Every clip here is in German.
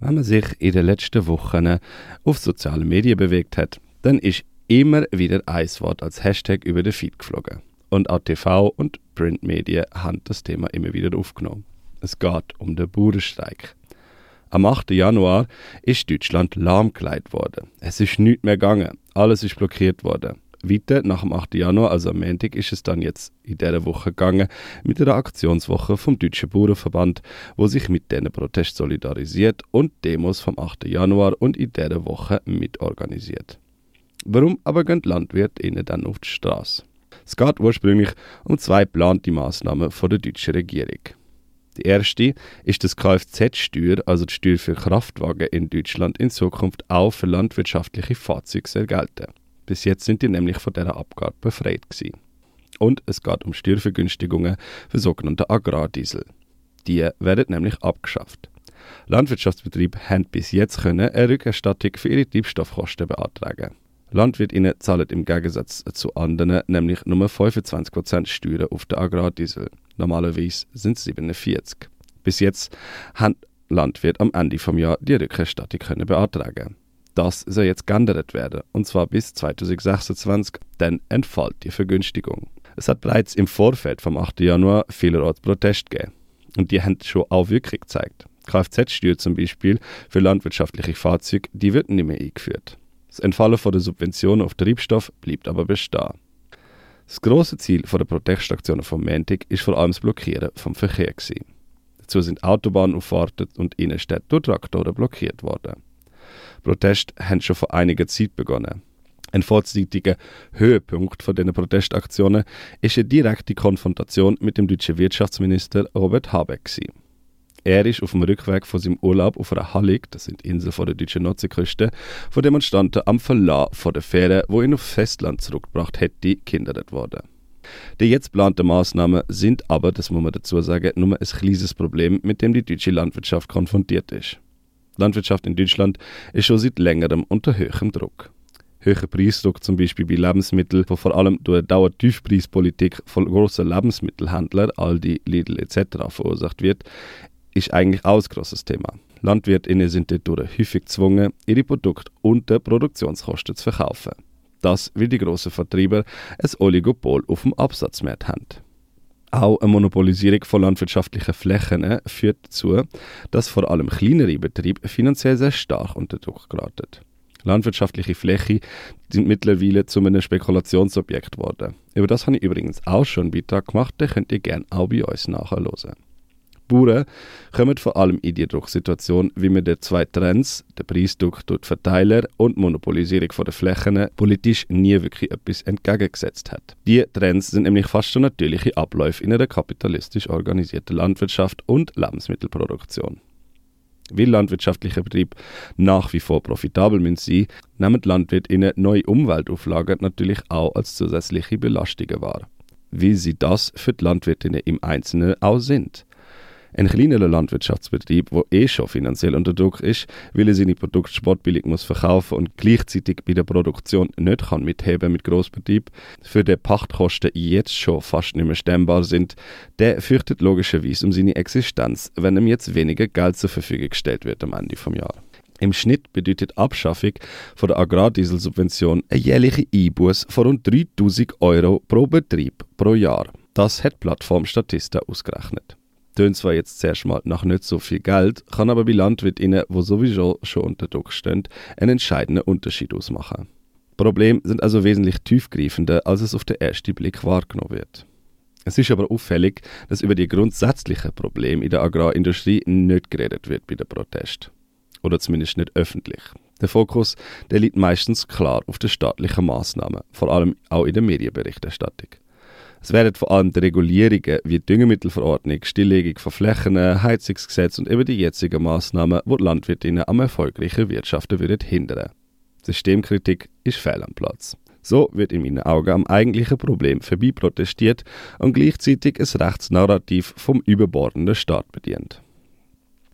Wenn man sich in den letzten Wochen auf sozialen Medien bewegt hat, dann ist immer wieder ein Wort als Hashtag über den Feed geflogen. Und auch TV und Printmedien haben das Thema immer wieder aufgenommen. Es geht um den Bauernstreik. Am 8. Januar ist Deutschland lahmgelegt worden. Es ist nichts mehr gegangen. Alles ist blockiert worden. Weiter, nach dem 8. Januar, also am Montag, ist es dann jetzt in dieser Woche gegangen mit einer Aktionswoche vom Deutschen Bauernverband, wo sich mit diesen Protest solidarisiert und Demos vom 8. Januar und in dieser Woche mitorganisiert. Warum aber gehen Landwirte ihnen dann auf die Straße? Es geht ursprünglich um zwei geplante Maßnahmen von der deutschen Regierung. Die erste ist, dass Kfz-Steuer, also die Steuer für Kraftwagen in Deutschland, in Zukunft auch für landwirtschaftliche Fahrzeuge soll gelten. Bis jetzt sind die nämlich von dieser Abgabe befreit gewesen. Und es geht um Steuervergünstigungen für sogenannte Agrardiesel. Die werden nämlich abgeschafft. Landwirtschaftsbetriebe haben bis jetzt können eine Rückerstattung für ihre Treibstoffkosten beantragen. Landwirtinnen zahlen im Gegensatz zu anderen nämlich nur 25% Steuern auf den Agrardiesel. Normalerweise sind es 47. Bis jetzt haben Landwirte am Ende des Jahres die Rückerstattung können beantragen. Das soll jetzt geändert werden, und zwar bis 2026, dann entfällt die Vergünstigung. Es hat bereits im Vorfeld vom 8. Januar vielerorts Protest gegeben. Und die haben schon auch Wirkung gezeigt. Kfz-Steuer zum Beispiel für landwirtschaftliche Fahrzeuge, die wird nicht mehr eingeführt. Das Entfallen von der Subventionen auf Treibstoff bleibt aber bestehen. Das große Ziel der Protestaktionen vom Montag ist vor allem das Blockieren vom Verkehr. Dazu sind Autobahnauffahrten und Innenstädte durch Traktoren blockiert worden. Proteste haben schon vor einiger Zeit begonnen. Ein vorzeitiger Höhepunkt von diesen Protestaktionen ist eine direkte Konfrontation mit dem deutschen Wirtschaftsminister Robert Habeck. Er ist auf dem Rückweg von seinem Urlaub auf einer Hallig, das sind Inseln vor der deutschen Nordseeküste, von Demonstranten am Verlassen von der Fähre, wo ihn aufs Festland zurückgebracht hätte, gehindert worden. Die jetzt geplanten Maßnahmen sind aber, das muss man dazu sagen, nur ein kleines Problem, mit dem die deutsche Landwirtschaft konfrontiert ist. Landwirtschaft in Deutschland ist schon seit längerem unter höherem Druck. Höherer Preisdruck zum Beispiel bei Lebensmitteln, wo vor allem durch eine Dauertiefpreispolitik von grossen Lebensmittelhändlern, Aldi, Lidl etc. verursacht wird, ist eigentlich auch ein grosses Thema. LandwirtInnen sind dadurch häufig gezwungen, ihre Produkte unter Produktionskosten zu verkaufen. Das, weil die grossen Vertreiber ein Oligopol auf dem Absatzmarkt haben. Auch eine Monopolisierung von landwirtschaftlichen Flächen führt dazu, dass vor allem kleinere Betriebe finanziell sehr stark unter Druck geraten. Landwirtschaftliche Flächen sind mittlerweile zu einem Spekulationsobjekt geworden. Über das habe ich übrigens auch schon einen Beitrag gemacht, den könnt ihr gerne auch bei uns nachhören. Bauern kommen vor allem in die Drucksituation, wie man den zwei Trends, den Preisdruck durch die Verteiler und die Monopolisierung der Flächen, politisch nie wirklich etwas entgegengesetzt hat. Die Trends sind nämlich fast schon natürliche Abläufe in einer kapitalistisch organisierten Landwirtschaft und Lebensmittelproduktion. Weil landwirtschaftliche Betriebe nach wie vor profitabel sein müssen, nehmen die LandwirtInnen neue Umweltauflagen natürlich auch als zusätzliche Belastungen wahr. Wie sie das für die LandwirtInnen im Einzelnen auch sind. Ein kleinerer Landwirtschaftsbetrieb, der eh schon finanziell unter Druck ist, weil er seine Produkte sportbillig muss verkaufen und gleichzeitig bei der Produktion nicht kann mitheben mit Großbetrieb, für den Pachtkosten jetzt schon fast nicht mehr stemmbar sind, der fürchtet logischerweise um seine Existenz, wenn ihm jetzt weniger Geld zur Verfügung gestellt wird am Ende vom Jahr. Im Schnitt bedeutet Abschaffung von der Agrardieselsubvention eine jährliche Einbuß von rund 3000 Euro pro Betrieb pro Jahr. Das hat Plattform Statista ausgerechnet tönt zwar jetzt zuerst mal nach nicht so viel Geld, kann aber bei Landwirtinnen, wo sowieso schon unter Druck stehen, einen entscheidenden Unterschied ausmachen. Probleme sind also wesentlich tiefgreifender, als es auf den ersten Blick wahrgenommen wird. Es ist aber auffällig, dass über die grundsätzlichen Probleme in der Agrarindustrie nicht geredet wird bei den Protesten. Oder zumindest nicht öffentlich. Der Fokus der liegt meistens klar auf den staatlichen Maßnahmen, vor allem auch in der Medienberichterstattung. Es werden vor allem die Regulierungen wie Düngemittelverordnung, Stilllegung von Flächen, Heizungsgesetz und eben die jetzigen Maßnahmen, die die Landwirtinnen am erfolgreichen Wirtschaften würden hindern. Systemkritik ist fehl am Platz. So wird in meinen Augen am eigentlichen Problem vorbei protestiert und gleichzeitig ein Rechtsnarrativ vom überbordenden Staat bedient.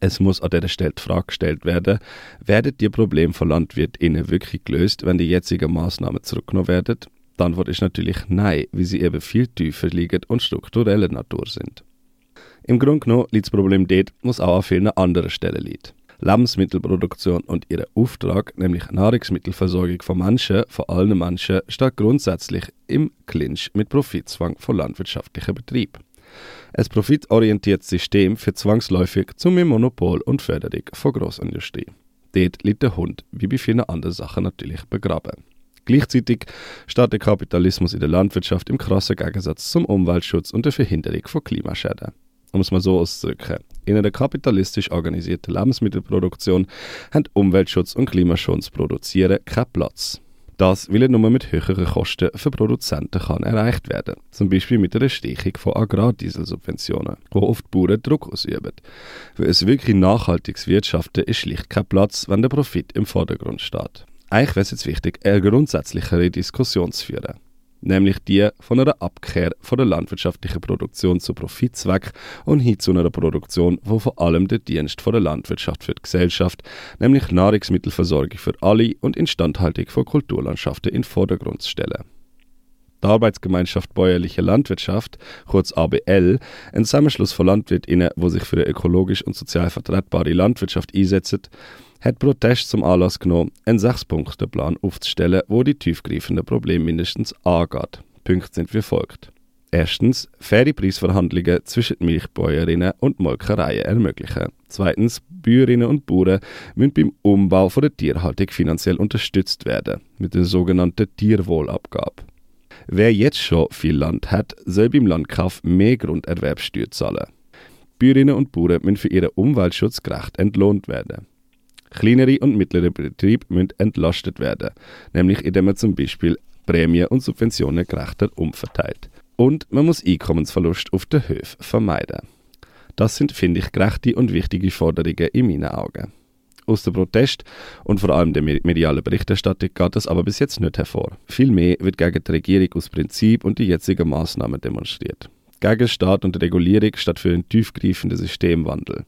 Es muss an dieser Stelle die Frage gestellt werden, werden die Probleme von LandwirtInnen wirklich gelöst, wenn die jetzigen Maßnahmen zurückgenommen werden? Die Antwort ist natürlich nein, wie sie eben viel tiefer liegen und struktureller Natur sind. Im Grunde genommen liegt das Problem dort, es auch an vielen anderen Stellen liegt. Lebensmittelproduktion und ihr Auftrag, nämlich Nahrungsmittelversorgung von Menschen, von allen Menschen, steht grundsätzlich im Clinch mit Profitzwang von landwirtschaftlichen Betrieben. Ein profitorientiertes System führt zwangsläufig zu mehr Monopol und Förderung von Großindustrie. Dort liegt der Hund, wie bei vielen anderen Sachen, natürlich begraben. Gleichzeitig steht der Kapitalismus in der Landwirtschaft im krassen Gegensatz zum Umweltschutz und der Verhinderung von Klimaschäden. Um es mal so auszudrücken. In einer kapitalistisch organisierten Lebensmittelproduktion haben Umweltschutz und Klimaschutz produzieren keinen Platz. Das will nur mit höheren Kosten für Produzenten kann erreicht werden, zum Beispiel mit der Stechung von Agrardieselsubventionen, wo oft Bauern Druck ausüben. Für ein wirklich nachhaltiges Wirtschaften ist schlicht kein Platz, wenn der Profit im Vordergrund steht. Eigentlich wäre es jetzt wichtig, eine grundsätzlichere Diskussion zu führen nämlich die von einer Abkehr von der landwirtschaftlichen Produktion zu Profitzweck und hin zu einer Produktion, wo vor allem der Dienst von der Landwirtschaft für die Gesellschaft, nämlich Nahrungsmittelversorgung für alle und Instandhaltung von Kulturlandschaften in den Vordergrund zu stellen. Die Arbeitsgemeinschaft Bäuerliche Landwirtschaft, kurz ABL, ein Zusammenschluss von LandwirtInnen, wo sich für eine ökologisch und sozial vertretbare Landwirtschaft einsetzen, hat Protest zum Anlass genommen, einen Sechs-Punkte-Plan aufzustellen, wo die tiefgreifenden Probleme mindestens angeht. Punkte sind wie folgt. Erstens, faire Preisverhandlungen zwischen Milchbäuerinnen und Molkereien ermöglichen. Zweitens, Bäuerinnen und Bauern müssen beim Umbau von der Tierhaltung finanziell unterstützt werden, mit der sogenannten Tierwohlabgabe. Wer jetzt schon viel Land hat, soll beim Landkauf mehr Grunderwerbsteuer zahlen. Bäuerinnen und Bauern müssen für ihren Umweltschutz gerecht entlohnt werden. Kleinere und mittlere Betriebe müssen entlastet werden, nämlich indem man zum Beispiel Prämien und Subventionen gerechter umverteilt. Und man muss Einkommensverlust auf den Höfen vermeiden. Das sind, finde ich, gerechte und wichtige Forderungen in meinen Augen. Aus dem Protest und vor allem der medialen Berichterstattung geht das aber bis jetzt nicht hervor. Vielmehr wird gegen die Regierung aus Prinzip und die jetzigen Maßnahmen demonstriert. Gegen Staat und Regulierung statt für einen tiefgreifenden Systemwandel.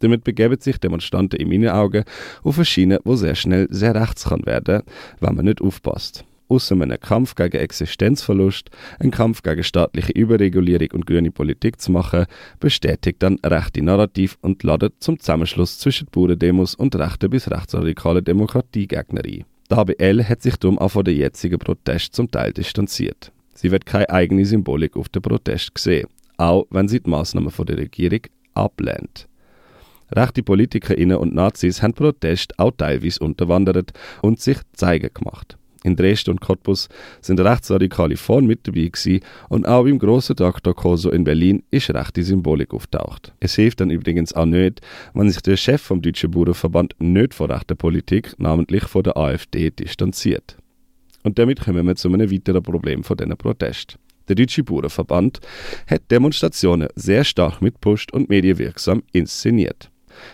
Damit begeben sich Demonstranten in meinen Augen auf eine Schiene, wo sehr schnell sehr rechts kann werden, wenn man nicht aufpasst. Außer einem Kampf gegen Existenzverlust, einen Kampf gegen staatliche Überregulierung und grüne Politik zu machen, bestätigt dann rechte Narrativ und ladet zum Zusammenschluss zwischen Bauerndemos und rechten bis rechtsradikalen Demokratiegegner ein. Die ABL hat sich darum auch von den jetzigen Protest zum Teil distanziert. Sie wird keine eigene Symbolik auf den Protest sehen, auch wenn sie die Maßnahmen der Regierung ablehnt. Rechte PolitikerInnen und Nazis haben Protest auch teilweise unterwandert und sich zeigen gemacht. In Dresden und Cottbus sind Rechtsradikale vorn mit dabei gewesen und auch grossen Dr. Koso in Berlin ist rechte Symbolik auftaucht. Es hilft dann übrigens auch nicht, wenn sich der Chef vom Deutschen Bauernverband nicht von rechter Politik, namentlich von der AfD, distanziert. Und damit kommen wir zu einem weiteren Problem von diesen Protest. Der Deutsche Bauernverband hat Demonstrationen sehr stark mitpusht und medienwirksam inszeniert.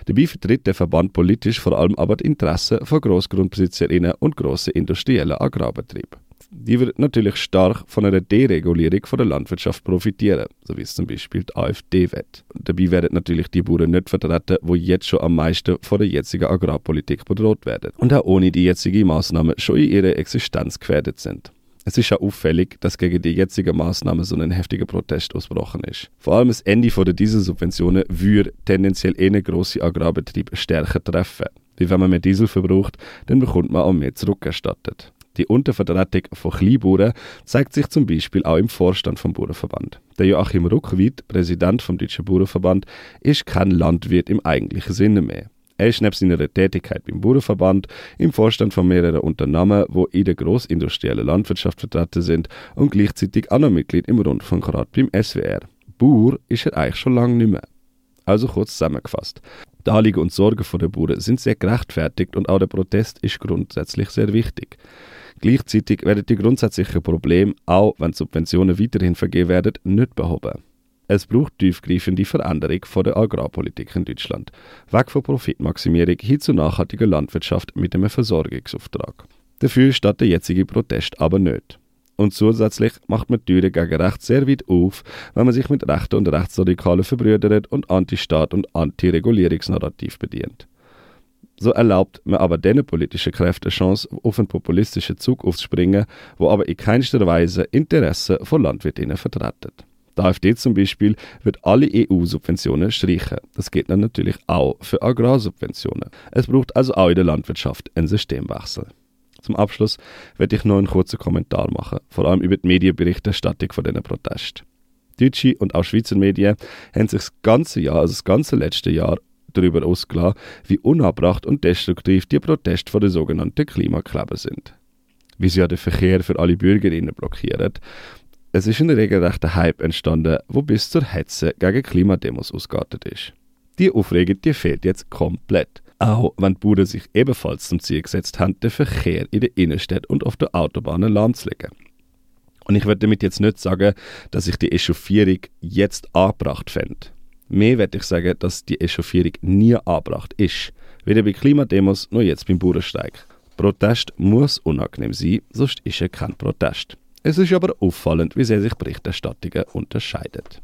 Dabei vertritt der Verband politisch vor allem aber die Interessen von Grossgrundbesitzerinnen und grossen industriellen Agrarbetrieben. Die wird natürlich stark von einer Deregulierung von der Landwirtschaft profitieren, so wie es zum Beispiel die AfD will. Dabei werden natürlich die Bauern nicht vertreten, wo jetzt schon am meisten von der jetzigen Agrarpolitik bedroht werden und auch ohne die jetzigen Maßnahmen schon in ihrer Existenz gefährdet sind. Es ist ja auffällig, dass gegen die jetzige Maßnahme so ein heftiger Protest ausgebrochen ist. Vor allem das Ende der Dieselsubventionen würde tendenziell eine grosse Agrarbetriebe stärker treffen. Wie wenn man mehr Diesel verbraucht, dann bekommt man auch mehr zurückerstattet. Die Untervertretung von Kleinbauern zeigt sich zum Beispiel auch im Vorstand vom Bauernverband. Der Joachim Ruckwied, Präsident vom Deutschen Bauernverband, ist kein Landwirt im eigentlichen Sinne mehr. Er ist neben seiner Tätigkeit beim Bauernverband im Vorstand von mehreren Unternehmen, wo in der grossindustriellen Landwirtschaft vertreten sind und gleichzeitig auch noch Mitglied im Rundfunkrat beim SWR. Bauer ist er eigentlich schon lange nicht mehr. Also kurz zusammengefasst. Die Anliegen und Sorgen der Bauern sind sehr gerechtfertigt und auch der Protest ist grundsätzlich sehr wichtig. Gleichzeitig werden die grundsätzlichen Probleme, auch wenn Subventionen weiterhin vergeben werden, nicht behoben. Es braucht tiefgreifende Veränderung von der Agrarpolitik in Deutschland. Weg von Profitmaximierung hin zu nachhaltiger Landwirtschaft mit einem Versorgungsauftrag. Dafür steht der jetzige Protest aber nicht. Und zusätzlich macht man die Türen gegen Recht sehr weit auf, wenn man sich mit Rechten und Rechtsradikalen verbrüdert und Anti-Staat und Anti-Regulierungsnarrativ bedient. So erlaubt man aber den politischen Kräften Chance, auf einen populistischen Zug aufzuspringen, wo aber in keinster Weise Interessen von Landwirtinnen vertreten. Die AfD zum Beispiel wird alle EU-Subventionen streichen. Das geht dann natürlich auch für Agrarsubventionen. Es braucht also auch in der Landwirtschaft einen Systemwechsel. Zum Abschluss werde ich noch einen kurzen Kommentar machen, vor allem über die Medienberichterstattung von diesen Protesten. Deutsche und auch Schweizer Medien haben sich das ganze Jahr, also das ganze letzte Jahr, darüber ausgelassen, wie unabbracht und destruktiv die Proteste von den sogenannten Klimakleber sind. Wie sie ja den Verkehr für alle Bürgerinnen blockieren. Es ist ein regelrechter Hype entstanden, wo bis zur Hetze gegen Klimademos ausgeartet ist. Die Aufregung die fehlt jetzt komplett. Auch wenn die Bauern sich ebenfalls zum Ziel gesetzt haben, den Verkehr in der Innenstadt und auf der Autobahn lahmzulegen. Und ich werde damit jetzt nicht sagen, dass ich die Echauffierung jetzt angebracht fände. Mehr werde ich sagen, dass die Echauffierung nie angebracht ist. Weder bei Klimademos noch jetzt beim Bauernsteig. Protest muss unangenehm sein, sonst ist er kein Protest. Es ist aber auffallend, wie sehr sich Berichterstattungen unterscheidet.